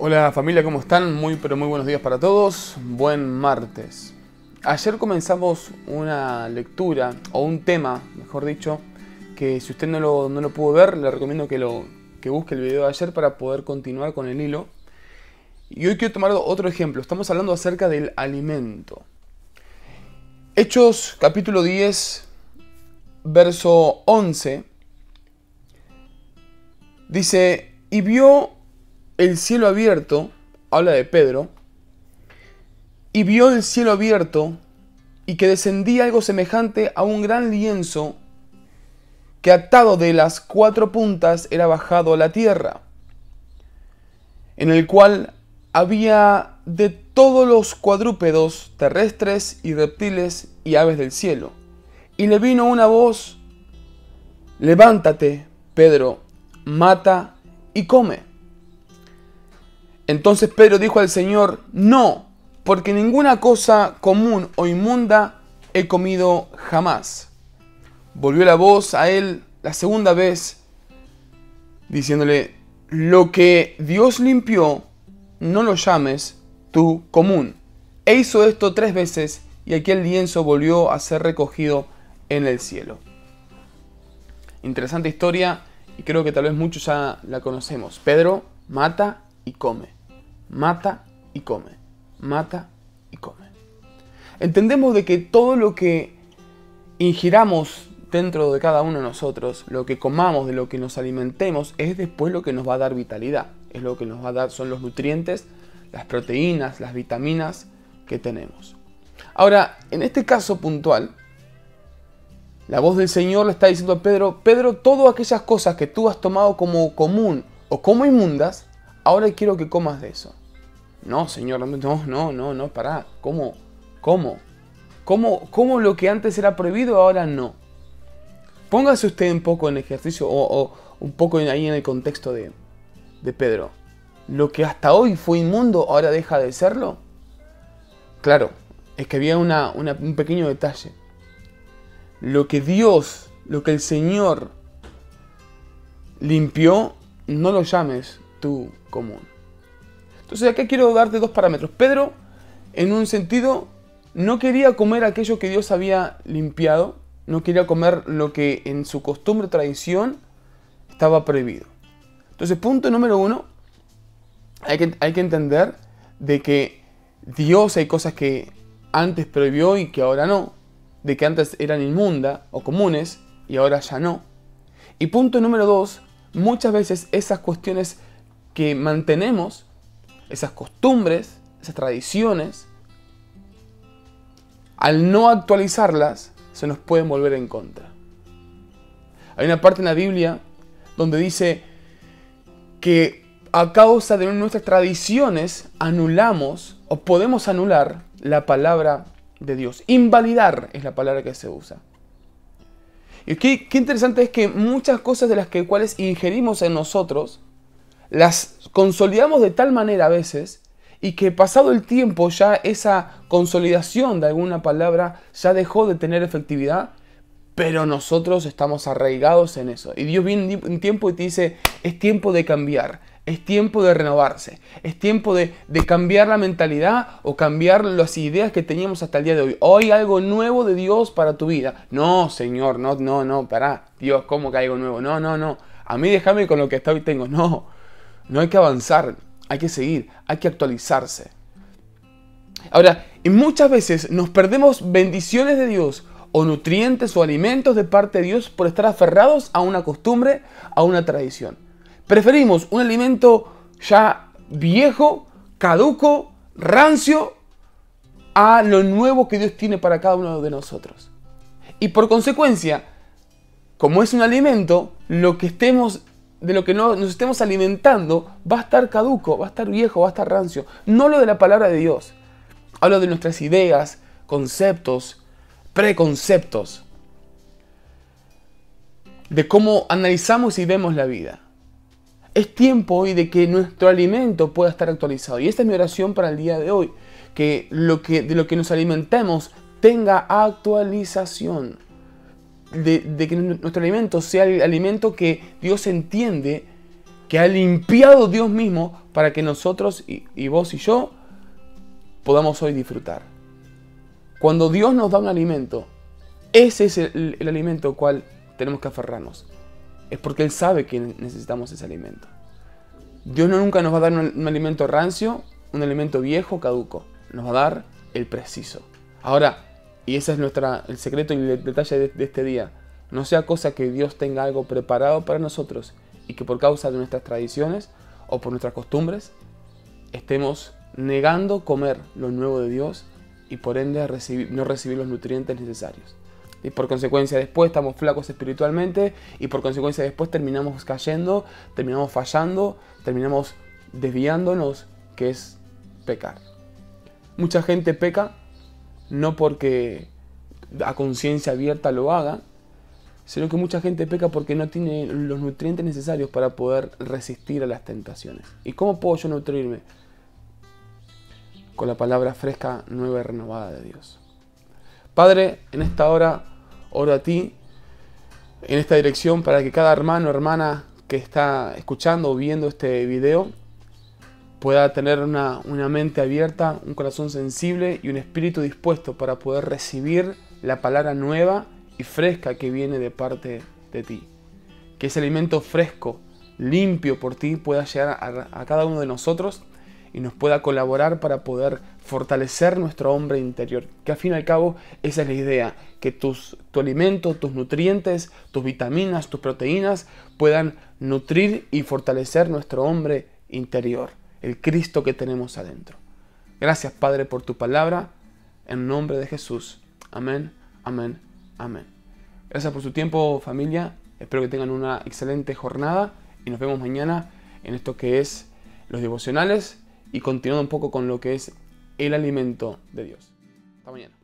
Hola familia, ¿cómo están? Muy pero muy buenos días para todos. Buen martes. Ayer comenzamos una lectura, o un tema, mejor dicho, que si usted no lo, no lo pudo ver, le recomiendo que, lo, que busque el video de ayer para poder continuar con el hilo. Y hoy quiero tomar otro ejemplo. Estamos hablando acerca del alimento. Hechos capítulo 10, verso 11. Dice, y vio el cielo abierto, habla de Pedro, y vio el cielo abierto y que descendía algo semejante a un gran lienzo que atado de las cuatro puntas era bajado a la tierra, en el cual había de todos los cuadrúpedos terrestres y reptiles y aves del cielo. Y le vino una voz, levántate, Pedro, mata y come. Entonces Pedro dijo al Señor, no, porque ninguna cosa común o inmunda he comido jamás. Volvió la voz a él la segunda vez, diciéndole, lo que Dios limpió, no lo llames tú común. E hizo esto tres veces y aquel lienzo volvió a ser recogido en el cielo. Interesante historia y creo que tal vez muchos ya la conocemos. Pedro mata y come mata y come, mata y come. Entendemos de que todo lo que ingiramos dentro de cada uno de nosotros, lo que comamos, de lo que nos alimentemos, es después lo que nos va a dar vitalidad. Es lo que nos va a dar, son los nutrientes, las proteínas, las vitaminas que tenemos. Ahora, en este caso puntual, la voz del Señor le está diciendo a Pedro, Pedro, todas aquellas cosas que tú has tomado como común o como inmundas, ahora quiero que comas de eso. No, Señor, no, no, no, no, pará. ¿Cómo? ¿Cómo? ¿Cómo, cómo lo que antes era prohibido ahora no? Póngase usted un poco en ejercicio o, un poco ahí en el contexto de, de Pedro. ¿Lo que hasta hoy fue inmundo ahora deja de serlo? Claro, es que había un pequeño detalle. Lo que Dios, lo que el Señor limpió, no lo llames tú común. Entonces acá quiero darte dos parámetros. Pedro, en un sentido, no quería comer aquello que Dios había limpiado, no quería comer lo que en su costumbre, tradición, estaba prohibido. Entonces, punto número uno, hay que, hay que entender de que Dios hay cosas que antes prohibió y que ahora no, de que antes eran inmundas o comunes y ahora ya no. Y punto número dos, muchas veces esas cuestiones que mantenemos esas costumbres, esas tradiciones, al no actualizarlas, se nos pueden volver en contra. Hay una parte en la Biblia donde dice que a causa de nuestras tradiciones anulamos o podemos anular la palabra de Dios. Invalidar es la palabra que se usa. Y qué, qué interesante es que muchas cosas de las que, cuales ingerimos en nosotros las consolidamos de tal manera a veces y que pasado el tiempo ya esa consolidación de alguna palabra ya dejó de tener efectividad, pero nosotros estamos arraigados en eso. Y Dios viene un tiempo y te dice, es tiempo de cambiar, es tiempo de renovarse, es tiempo de, de, cambiar la mentalidad o cambiar las ideas que teníamos hasta el día de hoy. Hoy algo nuevo de Dios para tu vida. No, Señor, no, no, no, pará. Dios, ¿cómo que algo nuevo? No, no, no. A mí déjame con lo que hasta hoy tengo. No. No hay que avanzar, hay que seguir, hay que actualizarse. Ahora, y muchas veces nos perdemos bendiciones de Dios o nutrientes o alimentos de parte de Dios por estar aferrados a una costumbre, a una tradición. Preferimos un alimento ya viejo, caduco, rancio, a lo nuevo que Dios tiene para cada uno de nosotros. Y por consecuencia, como es un alimento, lo que estemos de lo que no, nos estemos alimentando va a estar caduco, va a estar viejo, va a estar rancio. No lo de la palabra de Dios. Hablo de nuestras ideas, conceptos, preconceptos. De cómo analizamos y vemos la vida. Es tiempo hoy de que nuestro alimento pueda estar actualizado. Y esta es mi oración para el día de hoy. Que, lo que de lo que nos alimentemos tenga actualización de, que nuestro alimento sea el alimento que Dios entiende que ha limpiado Dios mismo para que nosotros y, vos y yo podamos hoy disfrutar. Cuando Dios nos da un alimento, ese es el, alimento al cual tenemos que aferrarnos. Es porque Él sabe que necesitamos ese alimento. Dios no nunca nos va a dar un, alimento rancio, un alimento viejo, caduco. Nos va a dar el preciso. Ahora, y ese es nuestra, el secreto y el detalle de, de este día, no sea cosa que Dios tenga algo preparado para nosotros y que por causa de nuestras tradiciones o por nuestras costumbres estemos negando comer lo nuevo de Dios y por ende no recibir los nutrientes necesarios. Y por consecuencia después estamos flacos espiritualmente y por consecuencia después terminamos cayendo, terminamos fallando, terminamos desviándonos, que es pecar. Mucha gente peca no porque a conciencia abierta lo haga, sino que mucha gente peca porque no tiene los nutrientes necesarios para poder resistir a las tentaciones. ¿Y cómo puedo yo nutrirme? Con la palabra fresca, nueva y renovada de Dios. Padre, en esta hora oro a ti en esta dirección para que cada hermano o hermana que está escuchando o viendo este video pueda tener una, una, mente abierta, un corazón sensible y un espíritu dispuesto para poder recibir la palabra nueva y fresca que viene de parte de ti. Que ese alimento fresco, limpio por ti, pueda llegar a, cada uno de nosotros y nos pueda colaborar para poder fortalecer nuestro hombre interior. Que al fin y al cabo esa es la idea, que tus, tu alimento, tus nutrientes, tus vitaminas, tus proteínas puedan nutrir y fortalecer nuestro hombre interior, el Cristo que tenemos adentro. Gracias Padre por tu palabra, en nombre de Jesús. Amén, amén, amén. Gracias por su tiempo familia, espero que tengan una excelente jornada y nos vemos mañana en esto que es los devocionales y continuando un poco con lo que es el alimento de Dios. Hasta mañana.